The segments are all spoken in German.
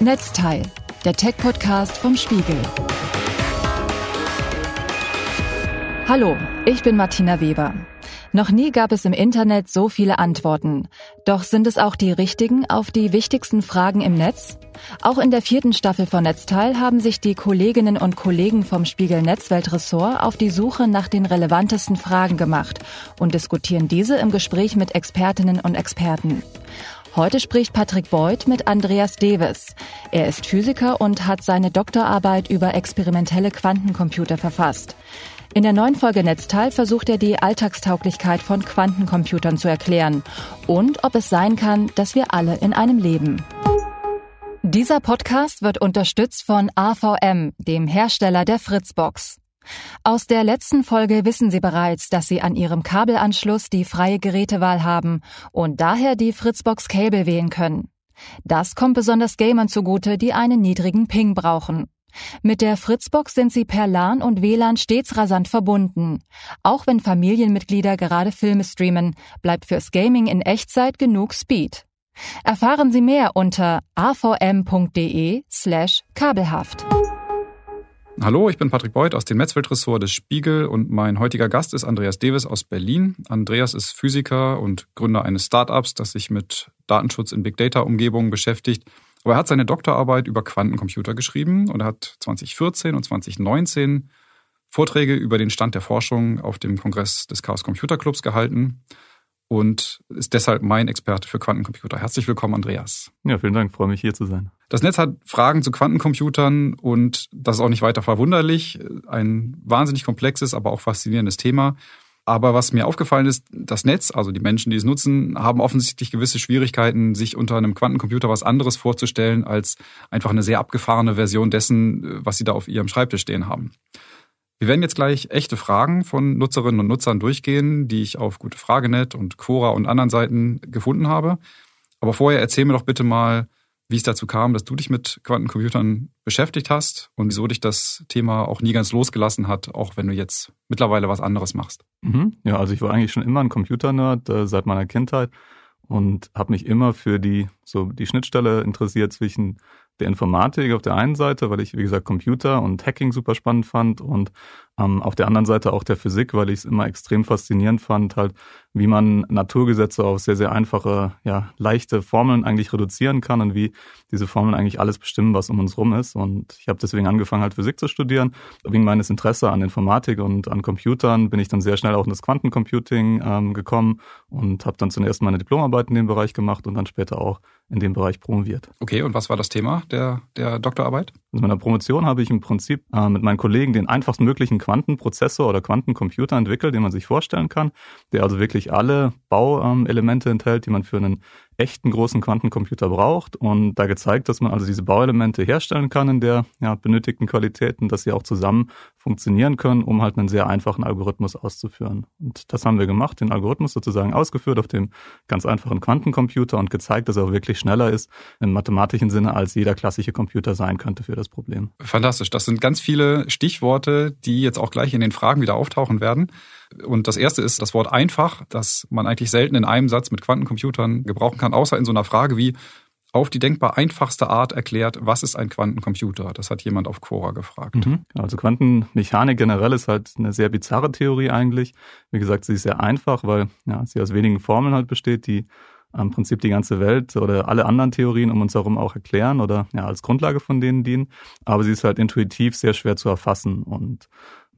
Netzteil, der Tech-Podcast vom Spiegel. Hallo, ich bin Martina Weber. Noch nie gab es im Internet so viele Antworten. Doch sind es auch die richtigen auf die wichtigsten Fragen im Netz? Auch in der vierten Staffel von Netzteil haben sich die Kolleginnen und Kollegen vom Spiegel Netzweltressort auf die Suche nach den relevantesten Fragen gemacht und diskutieren diese im Gespräch mit Expertinnen und Experten. Heute spricht Patrick Beuth mit Andreas Deves. Er ist Physiker und hat seine Doktorarbeit über experimentelle Quantencomputer verfasst. In der neuen Folge Netzteil versucht er die Alltagstauglichkeit von Quantencomputern zu erklären und ob es sein kann, dass wir alle in einem leben. Dieser Podcast wird unterstützt von AVM, dem Hersteller der Fritzbox. Aus der letzten Folge wissen Sie bereits, dass Sie an Ihrem Kabelanschluss die freie Gerätewahl haben und daher die Fritzbox Cable wählen können. Das kommt besonders Gamern zugute, die einen niedrigen Ping brauchen. Mit der Fritzbox sind Sie per LAN und WLAN stets rasant verbunden. Auch wenn Familienmitglieder gerade Filme streamen, bleibt fürs Gaming in Echtzeit genug Speed. Erfahren Sie mehr unter avm.de slash kabelhaft. Hallo, ich bin Patrick Beuth aus dem Netzweltressort des Spiegel und mein heutiger Gast ist Andreas Deves aus Berlin. Andreas ist Physiker und Gründer eines Startups, das sich mit Datenschutz in Big Data Umgebungen beschäftigt. Aber er hat seine Doktorarbeit über Quantencomputer geschrieben und er hat 2014 und 2019 Vorträge über den Stand der Forschung auf dem Kongress des Chaos Computer Clubs gehalten und ist deshalb mein Experte für Quantencomputer. Herzlich willkommen, Andreas. Ja, vielen Dank, freue mich hier zu sein. Das Netz hat Fragen zu Quantencomputern und das ist auch nicht weiter verwunderlich. Ein wahnsinnig komplexes, aber auch faszinierendes Thema. Aber was mir aufgefallen ist, das Netz, also die Menschen, die es nutzen, haben offensichtlich gewisse Schwierigkeiten, sich unter einem Quantencomputer was anderes vorzustellen als einfach eine sehr abgefahrene Version dessen, was sie da auf ihrem Schreibtisch stehen haben. Wir werden jetzt gleich echte Fragen von Nutzerinnen und Nutzern durchgehen, die ich auf Gute Fragenet und Quora und anderen Seiten gefunden habe. Aber vorher erzähl mir doch bitte mal, wie es dazu kam, dass du dich mit Quantencomputern beschäftigt hast und wieso dich das Thema auch nie ganz losgelassen hat, auch wenn du jetzt mittlerweile was anderes machst. Mhm. Ja, also ich war eigentlich schon immer ein Computernerd äh, seit meiner Kindheit und habe mich immer für die so die Schnittstelle interessiert zwischen der Informatik auf der einen Seite, weil ich, wie gesagt, Computer und Hacking super spannend fand und ähm, auf der anderen Seite auch der Physik, weil ich es immer extrem faszinierend fand, halt, wie man Naturgesetze auf sehr, sehr einfache, ja, leichte Formeln eigentlich reduzieren kann und wie diese Formeln eigentlich alles bestimmen, was um uns rum ist. Und ich habe deswegen angefangen, halt Physik zu studieren. Wegen meines Interesse an Informatik und an Computern bin ich dann sehr schnell auch in das Quantencomputing ähm, gekommen und habe dann zunächst meine Diplomarbeit in dem Bereich gemacht und dann später auch in dem Bereich promoviert. Okay, und was war das Thema der, der Doktorarbeit? In meiner Promotion habe ich im Prinzip äh, mit meinen Kollegen den einfachsten möglichen Quantenprozessor oder Quantencomputer entwickelt, den man sich vorstellen kann, der also wirklich alle Bauelemente enthält, die man für einen echten großen Quantencomputer braucht und da gezeigt, dass man also diese Bauelemente herstellen kann in der ja, benötigten Qualitäten, dass sie auch zusammen funktionieren können, um halt einen sehr einfachen Algorithmus auszuführen. Und das haben wir gemacht, den Algorithmus sozusagen ausgeführt auf dem ganz einfachen Quantencomputer und gezeigt, dass er wirklich schneller ist im mathematischen Sinne, als jeder klassische Computer sein könnte für das Problem. Fantastisch. Das sind ganz viele Stichworte, die jetzt auch gleich in den Fragen wieder auftauchen werden. Und das erste ist das Wort einfach, das man eigentlich selten in einem Satz mit Quantencomputern gebrauchen kann, außer in so einer Frage wie auf die denkbar einfachste Art erklärt, was ist ein Quantencomputer? Das hat jemand auf Quora gefragt. Mhm. Also Quantenmechanik generell ist halt eine sehr bizarre Theorie eigentlich. Wie gesagt, sie ist sehr einfach, weil ja, sie aus wenigen Formeln halt besteht, die im Prinzip die ganze Welt oder alle anderen Theorien um uns herum auch erklären oder ja, als Grundlage von denen dienen. Aber sie ist halt intuitiv sehr schwer zu erfassen und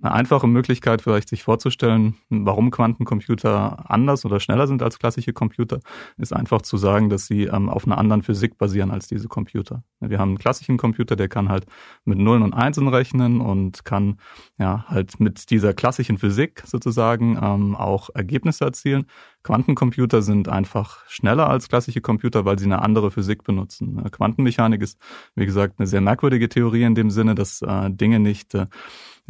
eine einfache Möglichkeit vielleicht sich vorzustellen, warum Quantencomputer anders oder schneller sind als klassische Computer, ist einfach zu sagen, dass sie ähm, auf einer anderen Physik basieren als diese Computer. Wir haben einen klassischen Computer, der kann halt mit Nullen und Einsen rechnen und kann ja halt mit dieser klassischen Physik sozusagen ähm, auch Ergebnisse erzielen. Quantencomputer sind einfach schneller als klassische Computer, weil sie eine andere Physik benutzen. Quantenmechanik ist, wie gesagt, eine sehr merkwürdige Theorie in dem Sinne, dass äh, Dinge nicht äh,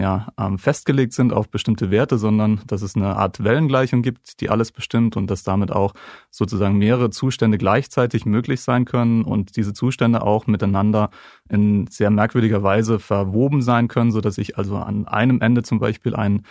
ja, ähm, festgelegt sind auf bestimmte Werte, sondern dass es eine Art Wellengleichung gibt, die alles bestimmt und dass damit auch sozusagen mehrere Zustände gleichzeitig möglich sein können und diese Zustände auch miteinander in sehr merkwürdiger Weise verwoben sein können, so dass ich also an einem Ende zum Beispiel ein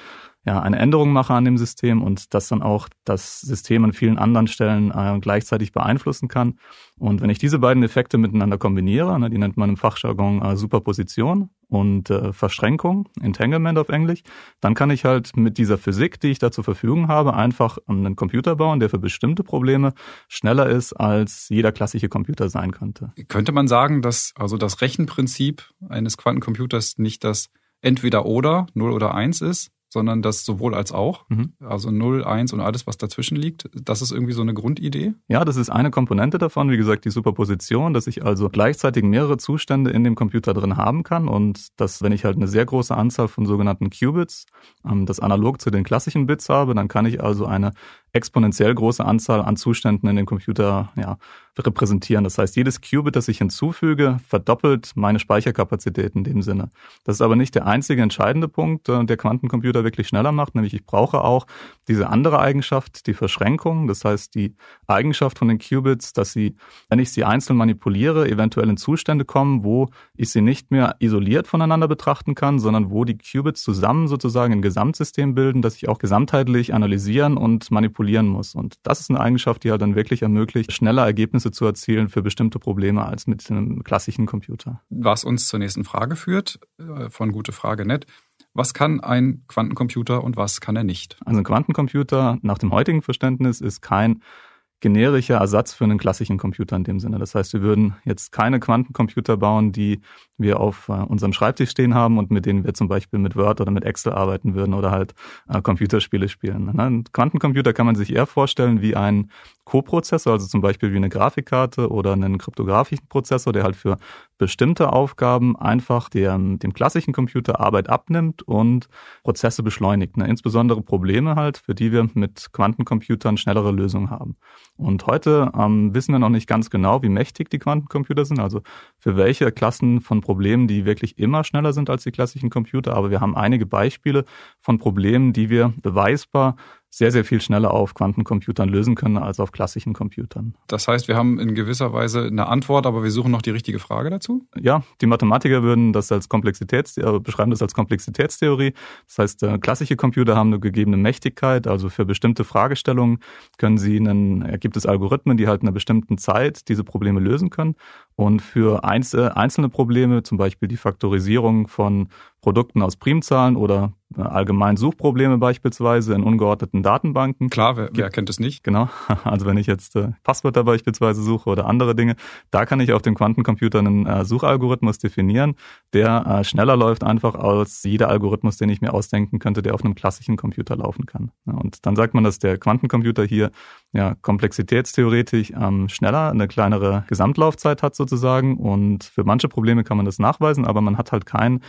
ja, eine Änderung mache an dem System und das dann auch das System an vielen anderen Stellen äh, gleichzeitig beeinflussen kann. Und wenn ich diese beiden Effekte miteinander kombiniere, ne, die nennt man im Fachjargon äh, Superposition und äh, Verschränkung, Entanglement auf Englisch, dann kann ich halt mit dieser Physik, die ich da zur Verfügung habe, einfach einen Computer bauen, der für bestimmte Probleme schneller ist, als jeder klassische Computer sein könnte. Könnte man sagen, dass also das Rechenprinzip eines Quantencomputers nicht das entweder oder 0 oder 1 ist, sondern das sowohl als auch, mhm. also 0, 1 und alles, was dazwischen liegt. Das ist irgendwie so eine Grundidee? Ja, das ist eine Komponente davon, wie gesagt, die Superposition, dass ich also gleichzeitig mehrere Zustände in dem Computer drin haben kann und dass, wenn ich halt eine sehr große Anzahl von sogenannten Qubits, ähm, das analog zu den klassischen Bits habe, dann kann ich also eine exponentiell große Anzahl an Zuständen in dem Computer ja, repräsentieren. Das heißt, jedes Qubit, das ich hinzufüge, verdoppelt meine Speicherkapazität in dem Sinne. Das ist aber nicht der einzige entscheidende Punkt, äh, der Quantencomputer wirklich schneller macht, nämlich ich brauche auch diese andere Eigenschaft, die Verschränkung. Das heißt, die Eigenschaft von den Qubits, dass sie, wenn ich sie einzeln manipuliere, eventuell in Zustände kommen, wo ich sie nicht mehr isoliert voneinander betrachten kann, sondern wo die Qubits zusammen sozusagen ein Gesamtsystem bilden, das ich auch gesamtheitlich analysieren und manipulieren muss. Und das ist eine Eigenschaft, die halt dann wirklich ermöglicht, schneller Ergebnisse zu erzielen für bestimmte Probleme als mit einem klassischen Computer. Was uns zur nächsten Frage führt, äh, von gute Frage nett. Was kann ein Quantencomputer und was kann er nicht? Also ein Quantencomputer nach dem heutigen Verständnis ist kein generischer Ersatz für einen klassischen Computer in dem Sinne. Das heißt, wir würden jetzt keine Quantencomputer bauen, die wir auf äh, unserem Schreibtisch stehen haben und mit denen wir zum Beispiel mit Word oder mit Excel arbeiten würden oder halt äh, Computerspiele spielen. Ne? Ein Quantencomputer kann man sich eher vorstellen wie ein Co-Prozessor, also zum Beispiel wie eine Grafikkarte oder einen kryptografischen Prozessor, der halt für bestimmte Aufgaben einfach dem, dem klassischen Computer Arbeit abnimmt und Prozesse beschleunigt. Ne? Insbesondere Probleme halt, für die wir mit Quantencomputern schnellere Lösungen haben. Und heute ähm, wissen wir noch nicht ganz genau, wie mächtig die Quantencomputer sind, also für welche Klassen von Problemen, die wirklich immer schneller sind als die klassischen Computer. Aber wir haben einige Beispiele von Problemen, die wir beweisbar sehr, sehr viel schneller auf Quantencomputern lösen können als auf klassischen Computern. Das heißt, wir haben in gewisser Weise eine Antwort, aber wir suchen noch die richtige Frage dazu? Ja, die Mathematiker würden das als Komplexitäts äh, beschreiben das als Komplexitätstheorie. Das heißt, äh, klassische Computer haben eine gegebene Mächtigkeit, also für bestimmte Fragestellungen können sie einen, gibt es Algorithmen, die halt in einer bestimmten Zeit diese Probleme lösen können. Und für einzelne Probleme, zum Beispiel die Faktorisierung von Produkten aus Primzahlen oder äh, allgemein Suchprobleme beispielsweise in ungeordneten Datenbanken. Klar, wer, wer kennt es nicht? Genau. Also wenn ich jetzt äh, Passwörter beispielsweise suche oder andere Dinge, da kann ich auf dem Quantencomputer einen äh, Suchalgorithmus definieren, der äh, schneller läuft einfach als jeder Algorithmus, den ich mir ausdenken könnte, der auf einem klassischen Computer laufen kann. Ja, und dann sagt man, dass der Quantencomputer hier ja, komplexitätstheoretisch ähm, schneller eine kleinere Gesamtlaufzeit hat sozusagen und für manche Probleme kann man das nachweisen, aber man hat halt keinen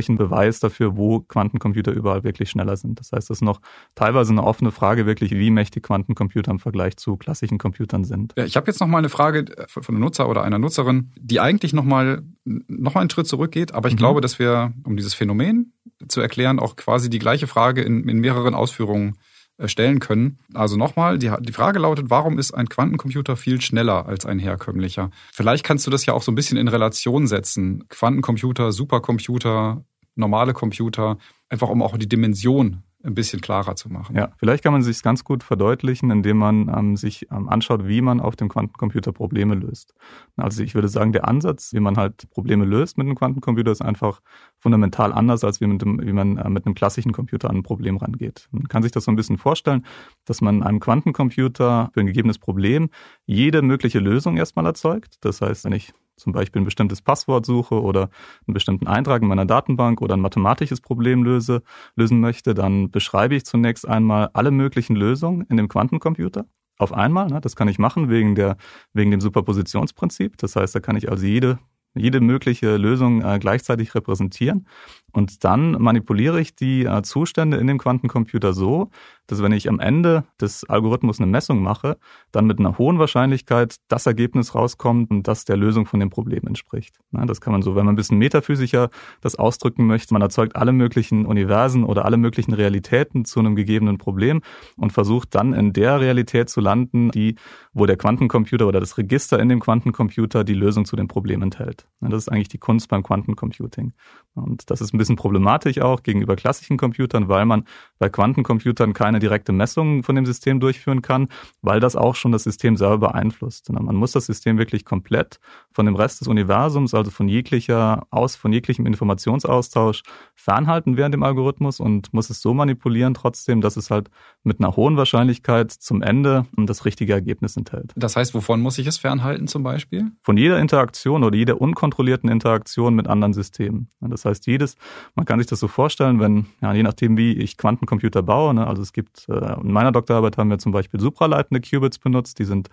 generischen Beweis dafür, wo Quantencomputer überall wirklich schneller sind. Das heißt, das ist noch teilweise eine offene Frage wirklich, wie mächtig Quantencomputer im Vergleich zu klassischen Computern sind. Ja, ich habe jetzt noch mal eine Frage von einem Nutzer oder einer Nutzerin, die eigentlich noch mal noch mal einen Schritt zurückgeht, aber ich mhm. glaube, dass wir, um dieses Phänomen zu erklären, auch quasi die gleiche Frage in, in mehreren Ausführungen stellen können. Also nochmal, die, die Frage lautet, warum ist ein Quantencomputer viel schneller als ein herkömmlicher? Vielleicht kannst du das ja auch so ein bisschen in Relation setzen. Quantencomputer, Supercomputer, normale Computer, einfach um auch die Dimension ein bisschen klarer zu machen. Ja, vielleicht kann man sich ganz gut verdeutlichen, indem man ähm, sich ähm, anschaut, wie man auf dem Quantencomputer Probleme löst. Also ich würde sagen, der Ansatz, wie man halt Probleme löst mit einem Quantencomputer, ist einfach fundamental anders, als wie, mit dem, wie man äh, mit einem klassischen Computer an ein Problem rangeht. Man kann sich das so ein bisschen vorstellen, dass man einem Quantencomputer für ein gegebenes Problem jede mögliche Lösung erstmal erzeugt. Das heißt, wenn ich zum Beispiel ein bestimmtes Passwort suche oder einen bestimmten Eintrag in meiner Datenbank oder ein mathematisches Problem löse, lösen möchte, dann beschreibe ich zunächst einmal alle möglichen Lösungen in dem Quantencomputer auf einmal. Ne? Das kann ich machen wegen, der, wegen dem Superpositionsprinzip. Das heißt, da kann ich also jede jede mögliche Lösung äh, gleichzeitig repräsentieren. Und dann manipuliere ich die äh, Zustände in dem Quantencomputer so, dass wenn ich am Ende des Algorithmus eine Messung mache, dann mit einer hohen Wahrscheinlichkeit das Ergebnis rauskommt, das der Lösung von dem Problem entspricht. Das kann man so, wenn man ein bisschen metaphysischer das ausdrücken möchte, man erzeugt alle möglichen Universen oder alle möglichen Realitäten zu einem gegebenen Problem und versucht dann in der Realität zu landen, die, wo der Quantencomputer oder das Register in dem Quantencomputer die Lösung zu dem Problem enthält. Das ist eigentlich die Kunst beim Quantencomputing. Und das ist ein bisschen problematisch auch gegenüber klassischen Computern, weil man bei Quantencomputern keine direkte Messung von dem System durchführen kann, weil das auch schon das System selber beeinflusst. Man muss das System wirklich komplett von dem Rest des Universums, also von jeglicher aus, von jeglichem Informationsaustausch fernhalten während dem Algorithmus und muss es so manipulieren trotzdem, dass es halt mit einer hohen Wahrscheinlichkeit zum Ende das richtige Ergebnis enthält. Das heißt, wovon muss ich es fernhalten zum Beispiel? Von jeder Interaktion oder jeder unkontrollierten Interaktion mit anderen Systemen. Das heißt, jedes, man kann sich das so vorstellen, wenn, ja, je nachdem, wie ich Quantencomputer baue, ne, also es gibt, äh, in meiner Doktorarbeit haben wir zum Beispiel supraleitende Qubits benutzt, die sind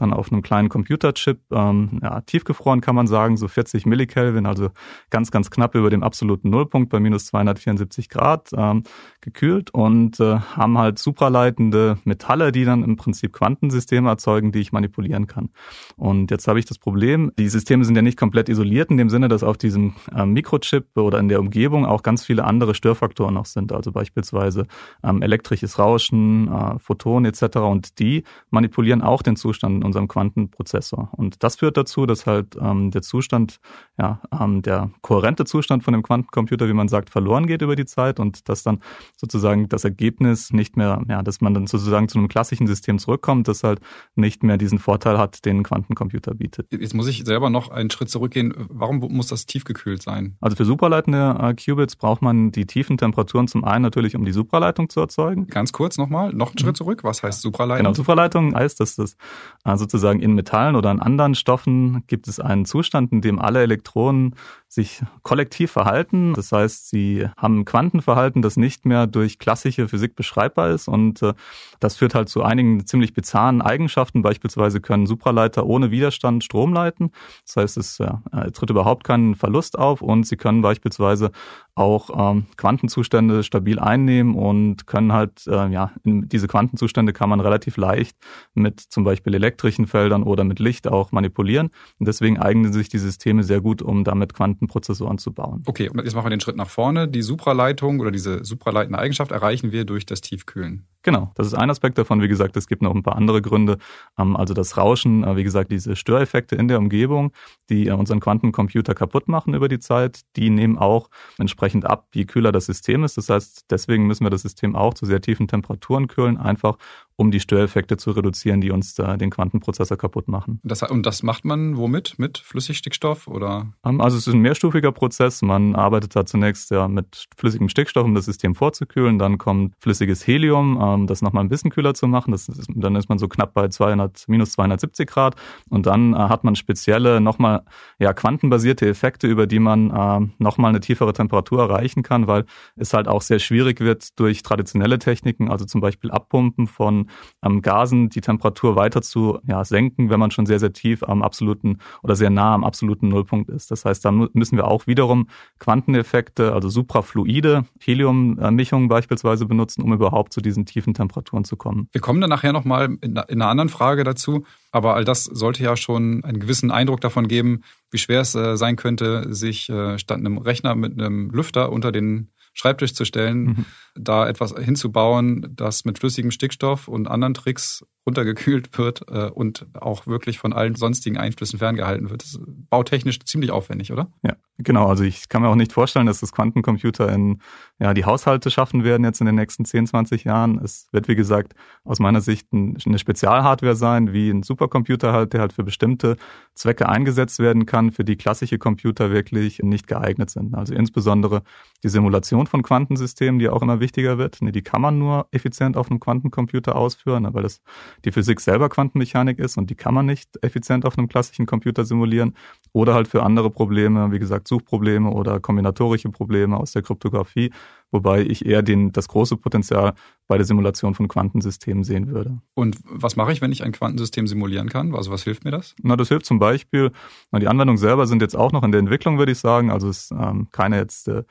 dann auf einem kleinen Computerchip, ähm, ja, tiefgefroren kann man sagen, so 40 Millikelvin, also ganz, ganz knapp über dem absoluten Nullpunkt bei minus 274 Grad ähm, gekühlt und äh, haben halt supraleitende Metalle, die dann im Prinzip Quantensysteme erzeugen, die ich manipulieren kann. Und jetzt habe ich das Problem, die Systeme sind ja nicht komplett isoliert in dem Sinne, dass auf diesem äh, Mikrochip oder in der Umgebung auch ganz viele andere Störfaktoren noch sind, also beispielsweise ähm, elektrisches Rauschen, äh, Photonen etc. Und die manipulieren auch den Zustand unserem Quantenprozessor. Und das führt dazu, dass halt ähm, der Zustand, ja, ähm, der kohärente Zustand von dem Quantencomputer, wie man sagt, verloren geht über die Zeit und dass dann sozusagen das Ergebnis nicht mehr, ja, dass man dann sozusagen zu einem klassischen System zurückkommt, das halt nicht mehr diesen Vorteil hat, den ein Quantencomputer bietet. Jetzt muss ich selber noch einen Schritt zurückgehen. Warum muss das tiefgekühlt sein? Also für superleitende äh, Qubits braucht man die tiefen Temperaturen zum einen natürlich, um die Supraleitung zu erzeugen. Ganz kurz nochmal, noch einen Schritt mhm. zurück. Was heißt Supraleitung? Genau, Supraleitung heißt, dass das äh, sozusagen in Metallen oder in anderen Stoffen gibt es einen Zustand, in dem alle Elektronen sich kollektiv verhalten. Das heißt, sie haben ein Quantenverhalten, das nicht mehr durch klassische Physik beschreibbar ist. Und äh, das führt halt zu einigen ziemlich bizarren Eigenschaften. Beispielsweise können Supraleiter ohne Widerstand Strom leiten. Das heißt, es äh, tritt überhaupt keinen Verlust auf und sie können beispielsweise auch ähm, Quantenzustände stabil einnehmen und können halt, äh, ja, diese Quantenzustände kann man relativ leicht mit zum Beispiel elektrischen Feldern oder mit Licht auch manipulieren. Und deswegen eignen sich die Systeme sehr gut, um damit Quantenprozessoren zu bauen. Okay, und jetzt machen wir den Schritt nach vorne. Die Supraleitung oder diese supraleitende Eigenschaft erreichen wir durch das Tiefkühlen. Genau, das ist ein Aspekt davon. Wie gesagt, es gibt noch ein paar andere Gründe. Ähm, also das Rauschen, äh, wie gesagt, diese Störeffekte in der Umgebung, die äh, unseren Quantencomputer kaputt machen über die Zeit, die nehmen auch entsprechend ab, je kühler das System ist. Das heißt, deswegen müssen wir das System auch zu sehr tiefen Temperaturen kühlen, einfach um die Störeffekte zu reduzieren, die uns da den Quantenprozessor kaputt machen. Das, und das macht man womit? Mit Flüssigstickstoff oder? Ähm, also es ist ein mehrstufiger Prozess. Man arbeitet da zunächst ja mit flüssigem Stickstoff, um das System vorzukühlen. Dann kommt flüssiges Helium, ähm, das nochmal ein bisschen kühler zu machen. Das ist, dann ist man so knapp bei 200, minus 270 Grad. Und dann äh, hat man spezielle, nochmal ja, quantenbasierte Effekte, über die man äh, nochmal eine tiefere Temperatur erreichen kann, weil es halt auch sehr schwierig wird durch traditionelle Techniken, also zum Beispiel Abpumpen von ähm, Gasen die Temperatur weiter zu ja, senken, wenn man schon sehr, sehr tief am absoluten oder sehr nah am absoluten Nullpunkt ist. Das heißt, da müssen wir auch wiederum Quanteneffekte, also suprafluide Heliummischungen beispielsweise benutzen, um überhaupt zu diesen tiefen Temperaturen zu kommen. Wir kommen dann nachher nochmal in einer anderen Frage dazu, aber all das sollte ja schon einen gewissen Eindruck davon geben, wie schwer es äh, sein könnte, sich äh, statt einem Rechner mit einem Lüfter unter den Schreibtisch zu stellen, mhm. da etwas hinzubauen, das mit flüssigem Stickstoff und anderen Tricks runtergekühlt wird äh, und auch wirklich von allen sonstigen Einflüssen ferngehalten wird. Das ist bautechnisch ziemlich aufwendig, oder? Ja, genau. Also ich kann mir auch nicht vorstellen, dass das Quantencomputer in ja, die Haushalte schaffen werden jetzt in den nächsten 10, 20 Jahren. Es wird, wie gesagt, aus meiner Sicht eine Spezialhardware sein, wie ein Supercomputer halt, der halt für bestimmte Zwecke eingesetzt werden kann, für die klassische Computer wirklich nicht geeignet sind. Also insbesondere die Simulation von Quantensystemen, die auch immer wichtiger wird. Die kann man nur effizient auf einem Quantencomputer ausführen, weil das die Physik selber Quantenmechanik ist und die kann man nicht effizient auf einem klassischen Computer simulieren. Oder halt für andere Probleme, wie gesagt, Suchprobleme oder kombinatorische Probleme aus der Kryptographie, wobei ich eher den, das große Potenzial bei der Simulation von Quantensystemen sehen würde. Und was mache ich, wenn ich ein Quantensystem simulieren kann? Also was hilft mir das? Na, das hilft zum Beispiel, na, die Anwendungen selber sind jetzt auch noch in der Entwicklung, würde ich sagen. Also es ist ähm, keine jetzt äh,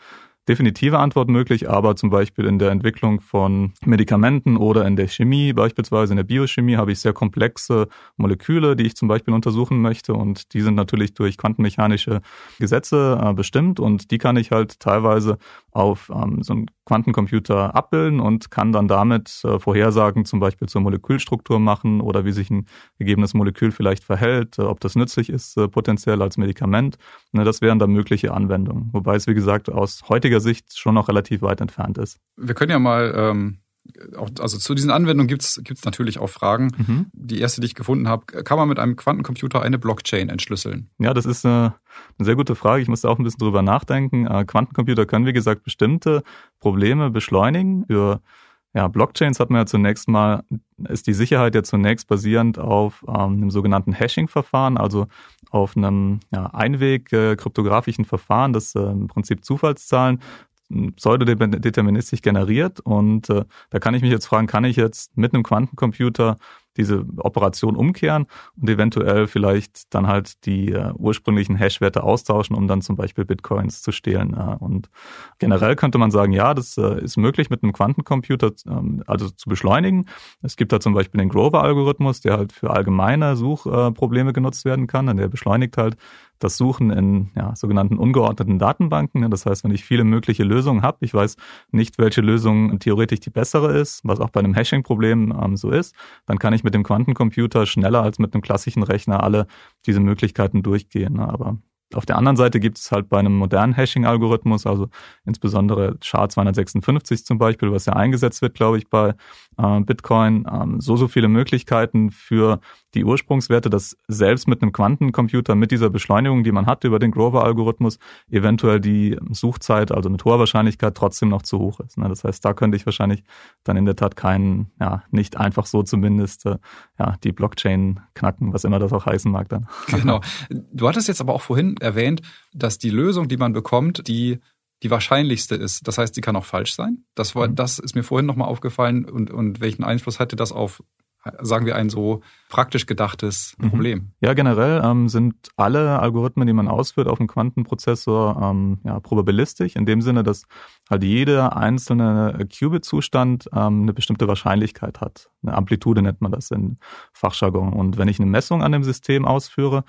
definitive Antwort möglich, aber zum Beispiel in der Entwicklung von Medikamenten oder in der Chemie, beispielsweise in der Biochemie, habe ich sehr komplexe Moleküle, die ich zum Beispiel untersuchen möchte und die sind natürlich durch quantenmechanische Gesetze äh, bestimmt und die kann ich halt teilweise auf ähm, so einen Quantencomputer abbilden und kann dann damit äh, Vorhersagen zum Beispiel zur Molekülstruktur machen oder wie sich ein gegebenes Molekül vielleicht verhält, äh, ob das nützlich ist äh, potenziell als Medikament. Ne, das wären dann mögliche Anwendungen, wobei es wie gesagt aus heutiger Sicht schon noch relativ weit entfernt ist. Wir können ja mal ähm auch, also zu diesen Anwendungen gibt's gibt's natürlich auch Fragen. Mhm. Die erste, die ich gefunden habe, kann man mit einem Quantencomputer eine Blockchain entschlüsseln? Ja, das ist eine, eine sehr gute Frage. Ich musste auch ein bisschen drüber nachdenken. Äh, Quantencomputer können, wie gesagt, bestimmte Probleme beschleunigen. Für ja, Blockchains hat man ja zunächst mal, ist die Sicherheit ja zunächst basierend auf ähm, einem sogenannten Hashing-Verfahren, also auf einem ja, Einweg-kryptografischen äh, Verfahren, das äh, im Prinzip Zufallszahlen pseudodeterministisch generiert. Und äh, da kann ich mich jetzt fragen, kann ich jetzt mit einem Quantencomputer diese Operation umkehren und eventuell vielleicht dann halt die äh, ursprünglichen Hash-Werte austauschen, um dann zum Beispiel Bitcoins zu stehlen. Äh, und generell könnte man sagen, ja, das äh, ist möglich mit einem Quantencomputer ähm, also zu beschleunigen. Es gibt da zum Beispiel den Grover-Algorithmus, der halt für allgemeine Suchprobleme genutzt werden kann. Und der beschleunigt halt das Suchen in ja, sogenannten ungeordneten Datenbanken. Das heißt, wenn ich viele mögliche Lösungen habe, ich weiß nicht, welche Lösung theoretisch die bessere ist, was auch bei einem Hashing-Problem ähm, so ist, dann kann ich mit dem Quantencomputer schneller als mit einem klassischen Rechner alle diese Möglichkeiten durchgehen. Aber auf der anderen Seite gibt es halt bei einem modernen Hashing-Algorithmus, also insbesondere SHA-256 zum Beispiel, was ja eingesetzt wird, glaube ich, bei äh, Bitcoin, ähm, so, so viele Möglichkeiten für die Ursprungswerte, dass selbst mit einem Quantencomputer, mit dieser Beschleunigung, die man hat über den Grover-Algorithmus, eventuell die Suchzeit, also mit hoher Wahrscheinlichkeit, trotzdem noch zu hoch ist. Ne? Das heißt, da könnte ich wahrscheinlich dann in der Tat keinen, ja, nicht einfach so zumindest, äh, ja, die Blockchain knacken, was immer das auch heißen mag dann. Genau. Du hattest jetzt aber auch vorhin erwähnt, dass die Lösung, die man bekommt, die die wahrscheinlichste ist. Das heißt, die kann auch falsch sein. Das war, mhm. das ist mir vorhin nochmal aufgefallen und, und welchen Einfluss hatte das auf sagen wir, ein so praktisch gedachtes mhm. Problem. Ja, generell ähm, sind alle Algorithmen, die man ausführt auf dem Quantenprozessor, ähm, ja, probabilistisch, in dem Sinne, dass halt jeder einzelne Qubit-Zustand ähm, eine bestimmte Wahrscheinlichkeit hat. Eine Amplitude nennt man das in Fachjargon. Und wenn ich eine Messung an dem System ausführe,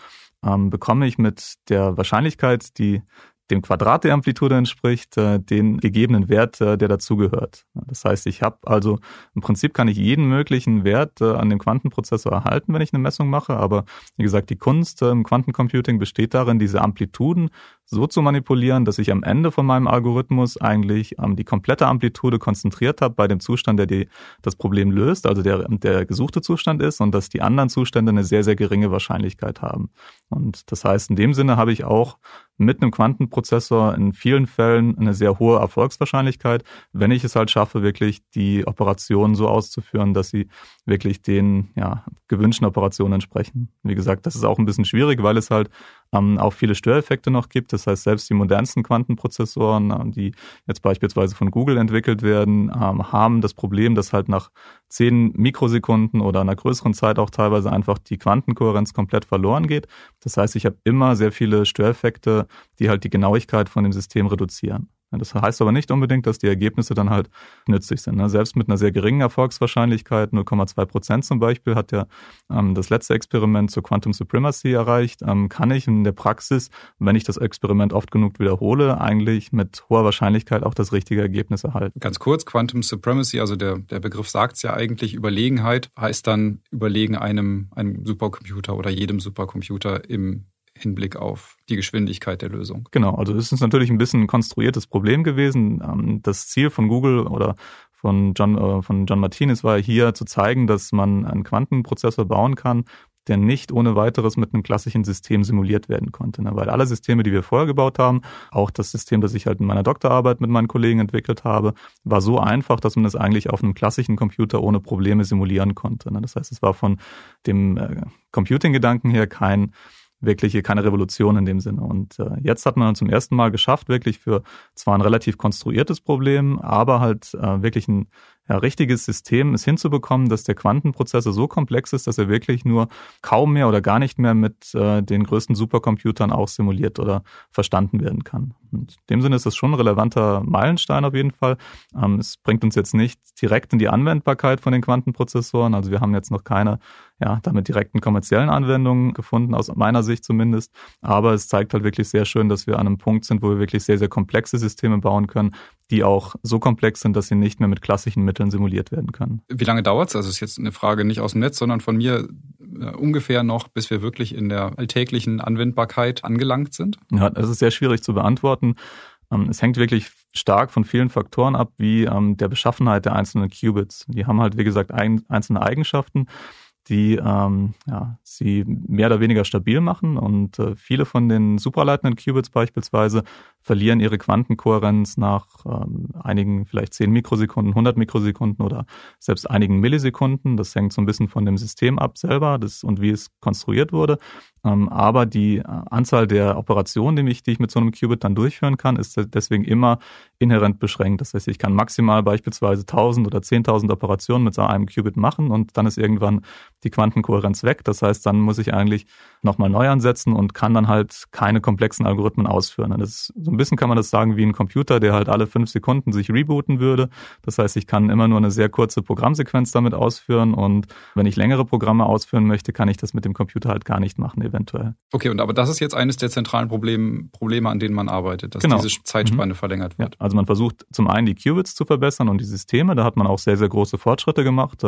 ähm, bekomme ich mit der Wahrscheinlichkeit, die dem Quadrat der Amplitude entspricht, äh, den gegebenen Wert, äh, der dazugehört. Das heißt, ich habe also im Prinzip kann ich jeden möglichen Wert äh, an dem Quantenprozessor erhalten, wenn ich eine Messung mache. Aber wie gesagt, die Kunst im Quantencomputing besteht darin, diese Amplituden so zu manipulieren, dass ich am Ende von meinem Algorithmus eigentlich ähm, die komplette Amplitude konzentriert habe bei dem Zustand, der die, das Problem löst, also der, der gesuchte Zustand ist und dass die anderen Zustände eine sehr, sehr geringe Wahrscheinlichkeit haben. Und das heißt, in dem Sinne habe ich auch mit einem Quantenprozessor in vielen Fällen eine sehr hohe Erfolgswahrscheinlichkeit, wenn ich es halt schaffe, wirklich die Operationen so auszuführen, dass sie wirklich den ja, gewünschten Operationen entsprechen. Wie gesagt, das ist auch ein bisschen schwierig, weil es halt ähm, auch viele Störeffekte noch gibt. Das heißt, selbst die modernsten Quantenprozessoren, ähm, die jetzt beispielsweise von Google entwickelt werden, ähm, haben das Problem, dass halt nach zehn Mikrosekunden oder einer größeren Zeit auch teilweise einfach die Quantenkohärenz komplett verloren geht. Das heißt, ich habe immer sehr viele Störeffekte, die halt die Genauigkeit von dem System reduzieren. Das heißt aber nicht unbedingt, dass die Ergebnisse dann halt nützlich sind. Ne? Selbst mit einer sehr geringen Erfolgswahrscheinlichkeit, 0,2 Prozent zum Beispiel, hat ja ähm, das letzte Experiment zur Quantum Supremacy erreicht, ähm, kann ich in der Praxis, wenn ich das Experiment oft genug wiederhole, eigentlich mit hoher Wahrscheinlichkeit auch das richtige Ergebnis erhalten. Ganz kurz, Quantum Supremacy, also der, der Begriff sagt es ja eigentlich, Überlegenheit heißt dann überlegen einem, einem Supercomputer oder jedem Supercomputer im Hinblick auf die Geschwindigkeit der Lösung. Genau, also es ist natürlich ein bisschen ein konstruiertes Problem gewesen. Ähm, das Ziel von Google oder von John, äh, von John Martinez war hier zu zeigen, dass man einen Quantenprozessor bauen kann, der nicht ohne weiteres mit einem klassischen System simuliert werden konnte. Ne? Weil alle Systeme, die wir vorher gebaut haben, auch das System, das ich halt in meiner Doktorarbeit mit meinen Kollegen entwickelt habe, war so einfach, dass man es eigentlich auf einem klassischen Computer ohne Probleme simulieren konnte. Ne? Das heißt, es war von dem äh, Computing-Gedanken her kein wirklich keine Revolution in dem Sinne. Und äh, jetzt hat man zum ersten Mal geschafft, wirklich für zwar ein relativ konstruiertes Problem, aber halt äh, wirklich ein ja, richtiges System es hinzubekommen, dass der Quantenprozessor so komplex ist, dass er wirklich nur kaum mehr oder gar nicht mehr mit äh, den größten Supercomputern auch simuliert oder verstanden werden kann. Und in dem Sinne ist das schon ein relevanter Meilenstein auf jeden Fall. Ähm, es bringt uns jetzt nicht direkt in die Anwendbarkeit von den Quantenprozessoren. Also wir haben jetzt noch keine ja, damit direkten kommerziellen Anwendungen gefunden, aus meiner Sicht zumindest. Aber es zeigt halt wirklich sehr schön, dass wir an einem Punkt sind, wo wir wirklich sehr, sehr komplexe Systeme bauen können, die auch so komplex sind, dass sie nicht mehr mit klassischen Mitteln simuliert werden können. Wie lange dauert es? Also ist jetzt eine Frage nicht aus dem Netz, sondern von mir äh, ungefähr noch, bis wir wirklich in der alltäglichen Anwendbarkeit angelangt sind? Ja, das ist sehr schwierig zu beantworten. Ähm, es hängt wirklich stark von vielen Faktoren ab, wie ähm, der Beschaffenheit der einzelnen Qubits. Die haben halt, wie gesagt, einzelne Eigenschaften die ähm, ja, sie mehr oder weniger stabil machen. Und äh, viele von den superleitenden Qubits beispielsweise verlieren ihre Quantenkohärenz nach ähm, einigen, vielleicht 10 Mikrosekunden, 100 Mikrosekunden oder selbst einigen Millisekunden. Das hängt so ein bisschen von dem System ab selber das, und wie es konstruiert wurde. Ähm, aber die äh, Anzahl der Operationen, die ich, die ich mit so einem Qubit dann durchführen kann, ist deswegen immer inhärent beschränkt. Das heißt, ich kann maximal beispielsweise 1000 oder 10.000 Operationen mit so einem Qubit machen und dann ist irgendwann die Quantenkohärenz weg. Das heißt, dann muss ich eigentlich nochmal neu ansetzen und kann dann halt keine komplexen Algorithmen ausführen. Das ist, so ein bisschen kann man das sagen wie ein Computer, der halt alle fünf Sekunden sich rebooten würde. Das heißt, ich kann immer nur eine sehr kurze Programmsequenz damit ausführen und wenn ich längere Programme ausführen möchte, kann ich das mit dem Computer halt gar nicht machen eventuell. Okay, und aber das ist jetzt eines der zentralen Probleme, Probleme an denen man arbeitet, dass genau. diese Zeitspanne mhm. verlängert wird. Ja, also man versucht zum einen die Qubits zu verbessern und die Systeme, da hat man auch sehr, sehr große Fortschritte gemacht.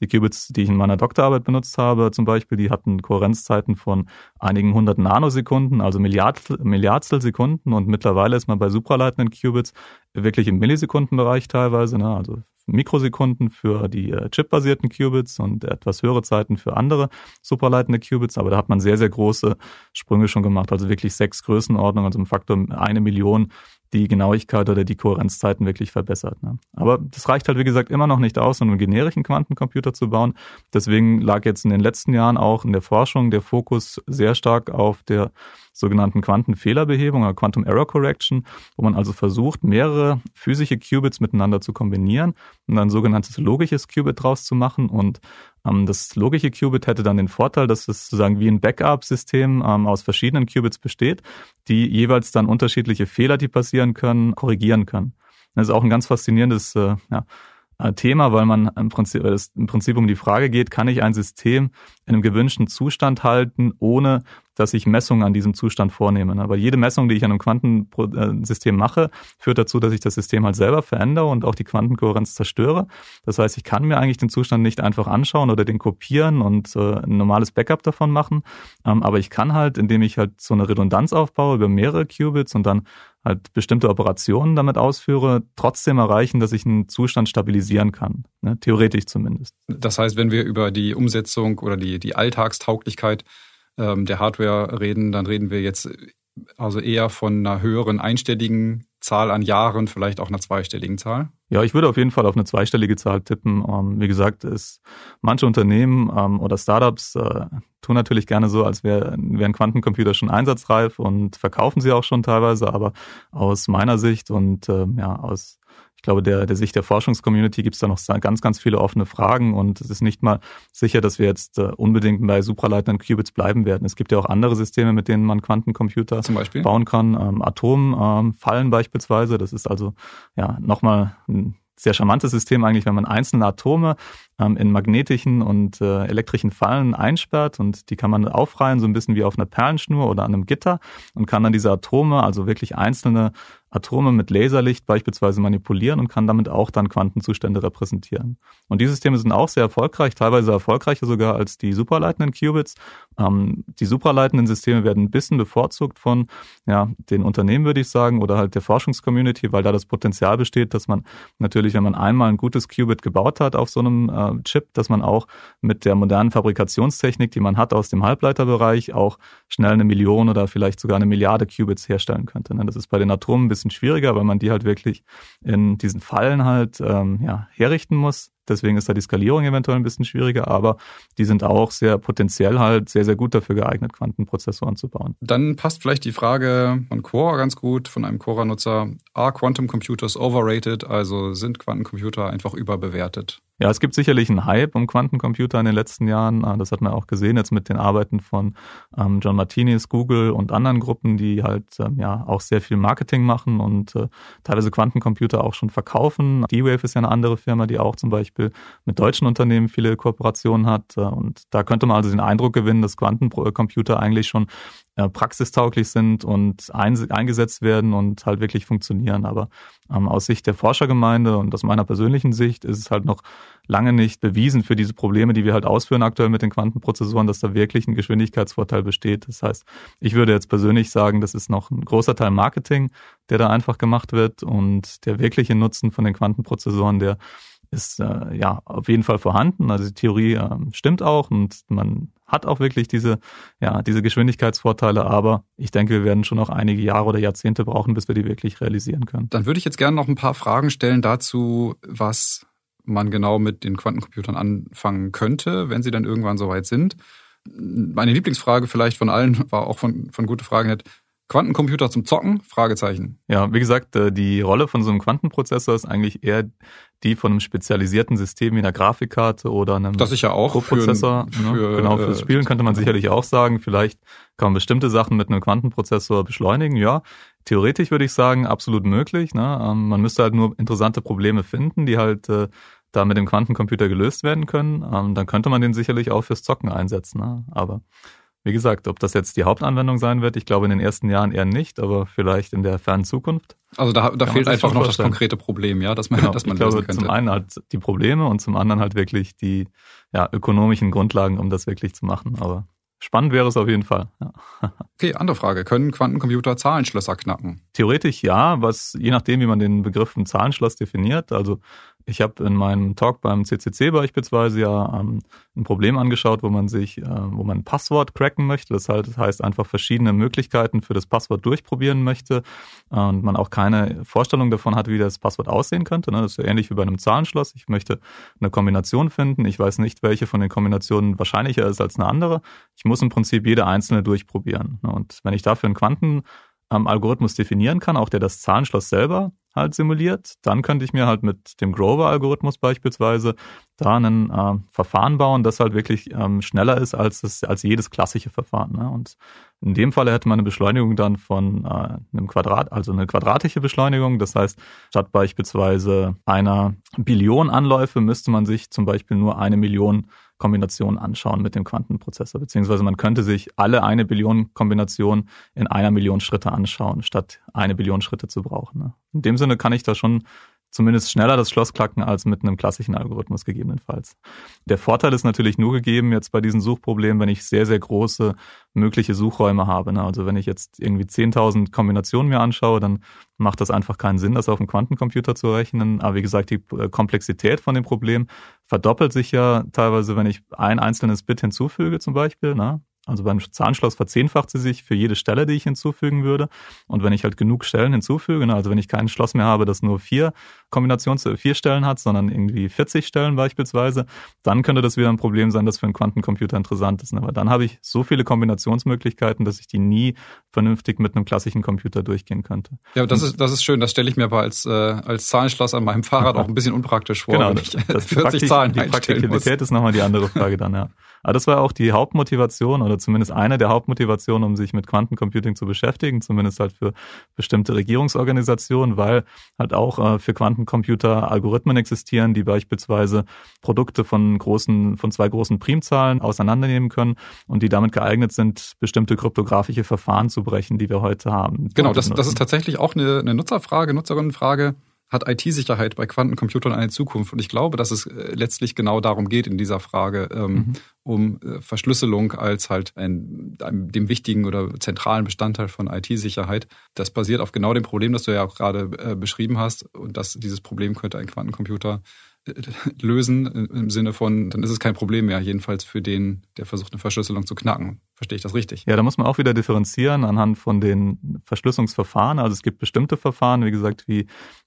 Die Qubits, die ich in meiner Doktorarbeit benutzt habe zum Beispiel, die hatten Kohärenzzeiten von einigen hundert Nanosekunden, also Milliard, Milliardstel Sekunden und mittlerweile ist man bei supraleitenden Qubits wirklich im Millisekundenbereich teilweise, ne? also Mikrosekunden für die äh, chipbasierten Qubits und etwas höhere Zeiten für andere superleitende Qubits, aber da hat man sehr, sehr große Sprünge schon gemacht, also wirklich sechs Größenordnungen, also im Faktor eine Million die Genauigkeit oder die Kohärenzzeiten wirklich verbessert. Ne? Aber das reicht halt, wie gesagt, immer noch nicht aus, um einen generischen Quantencomputer zu bauen. Deswegen lag jetzt in den letzten Jahren auch in der Forschung der Fokus sehr stark auf der sogenannten Quantenfehlerbehebung oder Quantum Error Correction, wo man also versucht, mehrere physische Qubits miteinander zu kombinieren und ein sogenanntes logisches Qubit draus zu machen. Und das logische Qubit hätte dann den Vorteil, dass es sozusagen wie ein Backup-System ähm, aus verschiedenen Qubits besteht, die jeweils dann unterschiedliche Fehler, die passieren können, korrigieren können. Das ist auch ein ganz faszinierendes äh, ja, äh, Thema, weil man im Prinzip, weil es im Prinzip um die Frage geht, kann ich ein System in einem gewünschten Zustand halten, ohne dass ich Messungen an diesem Zustand vornehme. Ne? Jede Messung, die ich an einem Quantensystem mache, führt dazu, dass ich das System halt selber verändere und auch die Quantenkohärenz zerstöre. Das heißt, ich kann mir eigentlich den Zustand nicht einfach anschauen oder den kopieren und äh, ein normales Backup davon machen. Ähm, aber ich kann halt, indem ich halt so eine Redundanz aufbaue über mehrere Qubits und dann halt bestimmte Operationen damit ausführe, trotzdem erreichen, dass ich einen Zustand stabilisieren kann. Ne? Theoretisch zumindest. Das heißt, wenn wir über die Umsetzung oder die, die Alltagstauglichkeit ähm, der Hardware reden, dann reden wir jetzt also eher von einer höheren einstelligen Zahl an Jahren, vielleicht auch einer zweistelligen Zahl? Ja, ich würde auf jeden Fall auf eine zweistellige Zahl tippen. Ähm, wie gesagt, ist manche Unternehmen ähm, oder Startups äh, tun natürlich gerne so, als wären wär Quantencomputer schon einsatzreif und verkaufen sie auch schon teilweise, aber aus meiner Sicht und äh, ja, aus glaube, der, der Sicht der Forschungscommunity gibt es da noch ganz, ganz viele offene Fragen und es ist nicht mal sicher, dass wir jetzt äh, unbedingt bei supraleitenden Qubits bleiben werden. Es gibt ja auch andere Systeme, mit denen man Quantencomputer bauen kann. Ähm, Atomfallen ähm, beispielsweise. Das ist also ja nochmal ein sehr charmantes System eigentlich, wenn man einzelne Atome ähm, in magnetischen und äh, elektrischen Fallen einsperrt und die kann man aufreihen, so ein bisschen wie auf einer Perlenschnur oder an einem Gitter und kann dann diese Atome, also wirklich einzelne Atome mit Laserlicht beispielsweise manipulieren und kann damit auch dann Quantenzustände repräsentieren. Und die Systeme sind auch sehr erfolgreich, teilweise erfolgreicher sogar als die superleitenden Qubits. Ähm, die supraleitenden Systeme werden ein bisschen bevorzugt von ja, den Unternehmen, würde ich sagen, oder halt der Forschungscommunity, weil da das Potenzial besteht, dass man natürlich, wenn man einmal ein gutes Qubit gebaut hat auf so einem äh, Chip, dass man auch mit der modernen Fabrikationstechnik, die man hat aus dem Halbleiterbereich, auch schnell eine Million oder vielleicht sogar eine Milliarde Qubits herstellen könnte. Ne? Das ist bei den Atomen ein bisschen bisschen schwieriger, weil man die halt wirklich in diesen Fallen halt ähm, ja, herrichten muss Deswegen ist da die Skalierung eventuell ein bisschen schwieriger, aber die sind auch sehr potenziell halt sehr, sehr gut dafür geeignet, Quantenprozessoren zu bauen. Dann passt vielleicht die Frage von Quora ganz gut, von einem Quora-Nutzer. Are Quantum Computers overrated? Also sind Quantencomputer einfach überbewertet? Ja, es gibt sicherlich einen Hype um Quantencomputer in den letzten Jahren. Ah, das hat man auch gesehen jetzt mit den Arbeiten von ähm, John Martinis, Google und anderen Gruppen, die halt ähm, ja auch sehr viel Marketing machen und äh, teilweise Quantencomputer auch schon verkaufen. D-Wave ist ja eine andere Firma, die auch zum Beispiel mit deutschen Unternehmen viele Kooperationen hat. Äh, und da könnte man also den Eindruck gewinnen, dass Quantencomputer eigentlich schon äh, praxistauglich sind und ein, eingesetzt werden und halt wirklich funktionieren. Aber ähm, aus Sicht der Forschergemeinde und aus meiner persönlichen Sicht ist es halt noch lange nicht bewiesen für diese Probleme, die wir halt ausführen aktuell mit den Quantenprozessoren, dass da wirklich ein Geschwindigkeitsvorteil besteht. Das heißt, ich würde jetzt persönlich sagen, das ist noch ein großer Teil Marketing, der da einfach gemacht wird und der wirkliche Nutzen von den Quantenprozessoren, der ist äh, ja auf jeden Fall vorhanden. Also die Theorie äh, stimmt auch und man hat auch wirklich diese, ja, diese Geschwindigkeitsvorteile, aber ich denke, wir werden schon noch einige Jahre oder Jahrzehnte brauchen, bis wir die wirklich realisieren können. Dann würde ich jetzt gerne noch ein paar Fragen stellen dazu, was man genau mit den Quantencomputern anfangen könnte, wenn sie dann irgendwann soweit sind. Meine Lieblingsfrage vielleicht von allen war auch von, von gute Fragen Quantencomputer zum Zocken? Fragezeichen. Ja, wie gesagt, äh, die Rolle von so einem Quantenprozessor ist eigentlich eher die von einem spezialisierten System wie einer Grafikkarte oder einem das ja auch Prozessor. Für, ne? für, genau, fürs äh, Spielen könnte man sicherlich auch sagen. Vielleicht kann man bestimmte Sachen mit einem Quantenprozessor beschleunigen. Ja, theoretisch würde ich sagen, absolut möglich. Ne? Ähm, man müsste halt nur interessante Probleme finden, die halt äh, da mit dem Quantencomputer gelöst werden können. Ähm, dann könnte man den sicherlich auch fürs Zocken einsetzen. Ne? Aber wie gesagt, ob das jetzt die Hauptanwendung sein wird, ich glaube in den ersten Jahren eher nicht, aber vielleicht in der fernen Zukunft. Also da, da fehlt einfach noch das konkrete Problem, ja, dass man, genau, dass man ich glaube, könnte. Zum einen halt die Probleme und zum anderen halt wirklich die ja, ökonomischen Grundlagen, um das wirklich zu machen. Aber spannend wäre es auf jeden Fall. Ja. Okay, andere Frage. Können Quantencomputer Zahlenschlösser knacken? Theoretisch ja, was je nachdem, wie man den Begriff Zahlenschloss definiert. Also ich habe in meinem Talk beim CCC beispielsweise ja ähm, ein Problem angeschaut, wo man sich, äh, wo man ein Passwort cracken möchte. Das, halt, das heißt einfach verschiedene Möglichkeiten für das Passwort durchprobieren möchte äh, und man auch keine Vorstellung davon hat, wie das Passwort aussehen könnte. Ne? Das ist ja ähnlich wie bei einem Zahlenschloss. Ich möchte eine Kombination finden. Ich weiß nicht, welche von den Kombinationen wahrscheinlicher ist als eine andere. Ich muss im Prinzip jede einzelne durchprobieren. Ne? Und wenn ich dafür einen Quanten ähm, Algorithmus definieren kann, auch der das Zahlenschloss selber halt simuliert, dann könnte ich mir halt mit dem Grover-Algorithmus beispielsweise da ein äh, Verfahren bauen, das halt wirklich ähm, schneller ist als, das, als jedes klassische Verfahren. Ne? Und in dem Fall hätte man eine Beschleunigung dann von äh, einem Quadrat, also eine quadratische Beschleunigung. Das heißt, statt beispielsweise einer Billion Anläufe müsste man sich zum Beispiel nur eine Million Kombinationen anschauen mit dem Quantenprozessor, beziehungsweise man könnte sich alle eine Billion Kombinationen in einer Million Schritte anschauen, statt eine Billion Schritte zu brauchen. Ne? In dem Sinne kann ich da schon zumindest schneller das Schloss klacken als mit einem klassischen Algorithmus gegebenenfalls. Der Vorteil ist natürlich nur gegeben jetzt bei diesen Suchproblemen, wenn ich sehr, sehr große mögliche Suchräume habe. Ne? Also wenn ich jetzt irgendwie 10.000 Kombinationen mir anschaue, dann macht das einfach keinen Sinn, das auf dem Quantencomputer zu rechnen. Aber wie gesagt, die äh, Komplexität von dem Problem verdoppelt sich ja teilweise, wenn ich ein einzelnes Bit hinzufüge zum Beispiel. Ne? Also beim Zahnschloss verzehnfacht sie sich für jede Stelle, die ich hinzufügen würde. Und wenn ich halt genug Stellen hinzufüge, ne, also wenn ich kein Schloss mehr habe, das nur vier Kombinations vier Stellen hat, sondern irgendwie 40 Stellen beispielsweise, dann könnte das wieder ein Problem sein, das für einen Quantencomputer interessant ist. Ne? Aber dann habe ich so viele Kombinationsmöglichkeiten, dass ich die nie vernünftig mit einem klassischen Computer durchgehen könnte. Ja, das ist, das ist schön. Das stelle ich mir aber als, äh, als Zahlenschloss an meinem Fahrrad auch ein bisschen unpraktisch vor. Genau, das, das 40 Praktik Zahlen Die Praktikabilität ist nochmal die andere Frage dann, ja. Aber das war auch die Hauptmotivation oder zumindest eine der Hauptmotivationen, um sich mit Quantencomputing zu beschäftigen, zumindest halt für bestimmte Regierungsorganisationen, weil halt auch äh, für Quantencomputer Algorithmen existieren, die beispielsweise Produkte von großen, von zwei großen Primzahlen auseinandernehmen können und die damit geeignet sind, bestimmte kryptografische Verfahren zu brechen, die wir heute haben. Genau, das, das ist tatsächlich auch eine, eine Nutzerfrage, Nutzerinnenfrage hat IT-Sicherheit bei Quantencomputern eine Zukunft? Und ich glaube, dass es äh, letztlich genau darum geht in dieser Frage, ähm, mhm. um äh, Verschlüsselung als halt ein, dem wichtigen oder zentralen Bestandteil von IT-Sicherheit. Das basiert auf genau dem Problem, das du ja auch gerade äh, beschrieben hast. Und dass dieses Problem könnte ein Quantencomputer lösen im Sinne von, dann ist es kein Problem mehr, jedenfalls für den, der versucht, eine Verschlüsselung zu knacken. Verstehe ich das richtig? Ja, da muss man auch wieder differenzieren anhand von den Verschlüsselungsverfahren. Also es gibt bestimmte Verfahren, wie gesagt, wie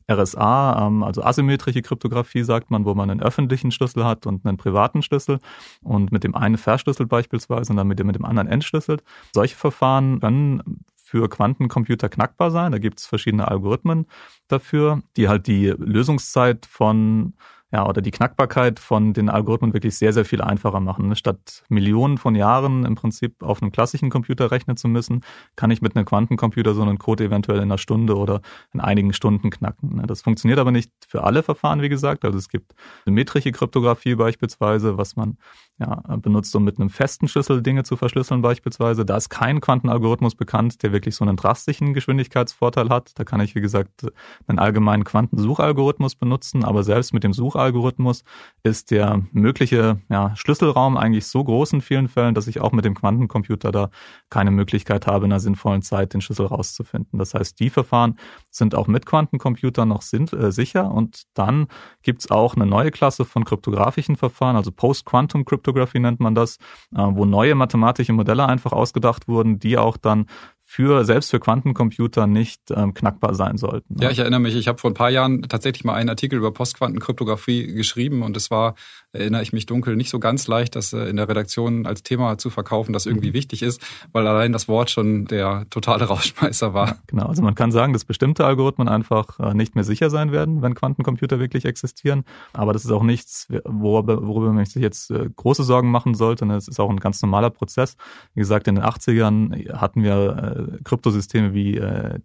RSA, ähm, also asymmetrische Kryptographie sagt man, wo man einen öffentlichen Schlüssel hat und einen privaten Schlüssel und mit dem einen verschlüsselt beispielsweise und dann mit dem anderen entschlüsselt. Solche Verfahren können für Quantencomputer knackbar sein. Da gibt es verschiedene Algorithmen dafür, die halt die Lösungszeit von ja, oder die Knackbarkeit von den Algorithmen wirklich sehr, sehr viel einfacher machen. Statt Millionen von Jahren im Prinzip auf einem klassischen Computer rechnen zu müssen, kann ich mit einem Quantencomputer so einen Code eventuell in einer Stunde oder in einigen Stunden knacken. Das funktioniert aber nicht für alle Verfahren, wie gesagt. Also es gibt symmetrische Kryptographie beispielsweise, was man ja, benutzt, um mit einem festen Schlüssel Dinge zu verschlüsseln beispielsweise. Da ist kein Quantenalgorithmus bekannt, der wirklich so einen drastischen Geschwindigkeitsvorteil hat. Da kann ich, wie gesagt, einen allgemeinen Quantensuchalgorithmus benutzen, aber selbst mit dem Suchalgorithmus ist der mögliche ja, Schlüsselraum eigentlich so groß in vielen Fällen, dass ich auch mit dem Quantencomputer da keine Möglichkeit habe, in einer sinnvollen Zeit den Schlüssel rauszufinden. Das heißt, die Verfahren sind auch mit Quantencomputern noch sind, äh, sicher und dann gibt's auch eine neue Klasse von kryptografischen Verfahren, also Post-Quantum Cryptography nennt man das, äh, wo neue mathematische Modelle einfach ausgedacht wurden, die auch dann für selbst für Quantencomputer nicht ähm, knackbar sein sollten. Ne? Ja, ich erinnere mich, ich habe vor ein paar Jahren tatsächlich mal einen Artikel über Postquantenkryptographie geschrieben und es war, erinnere ich mich dunkel, nicht so ganz leicht, das äh, in der Redaktion als Thema zu verkaufen, das irgendwie mhm. wichtig ist, weil allein das Wort schon der totale Rauschmeißer war. Genau, also man kann sagen, dass bestimmte Algorithmen einfach äh, nicht mehr sicher sein werden, wenn Quantencomputer wirklich existieren, aber das ist auch nichts, worüber, worüber man sich jetzt äh, große Sorgen machen sollte. Es ist auch ein ganz normaler Prozess. Wie gesagt, in den 80ern hatten wir Kryptosysteme wie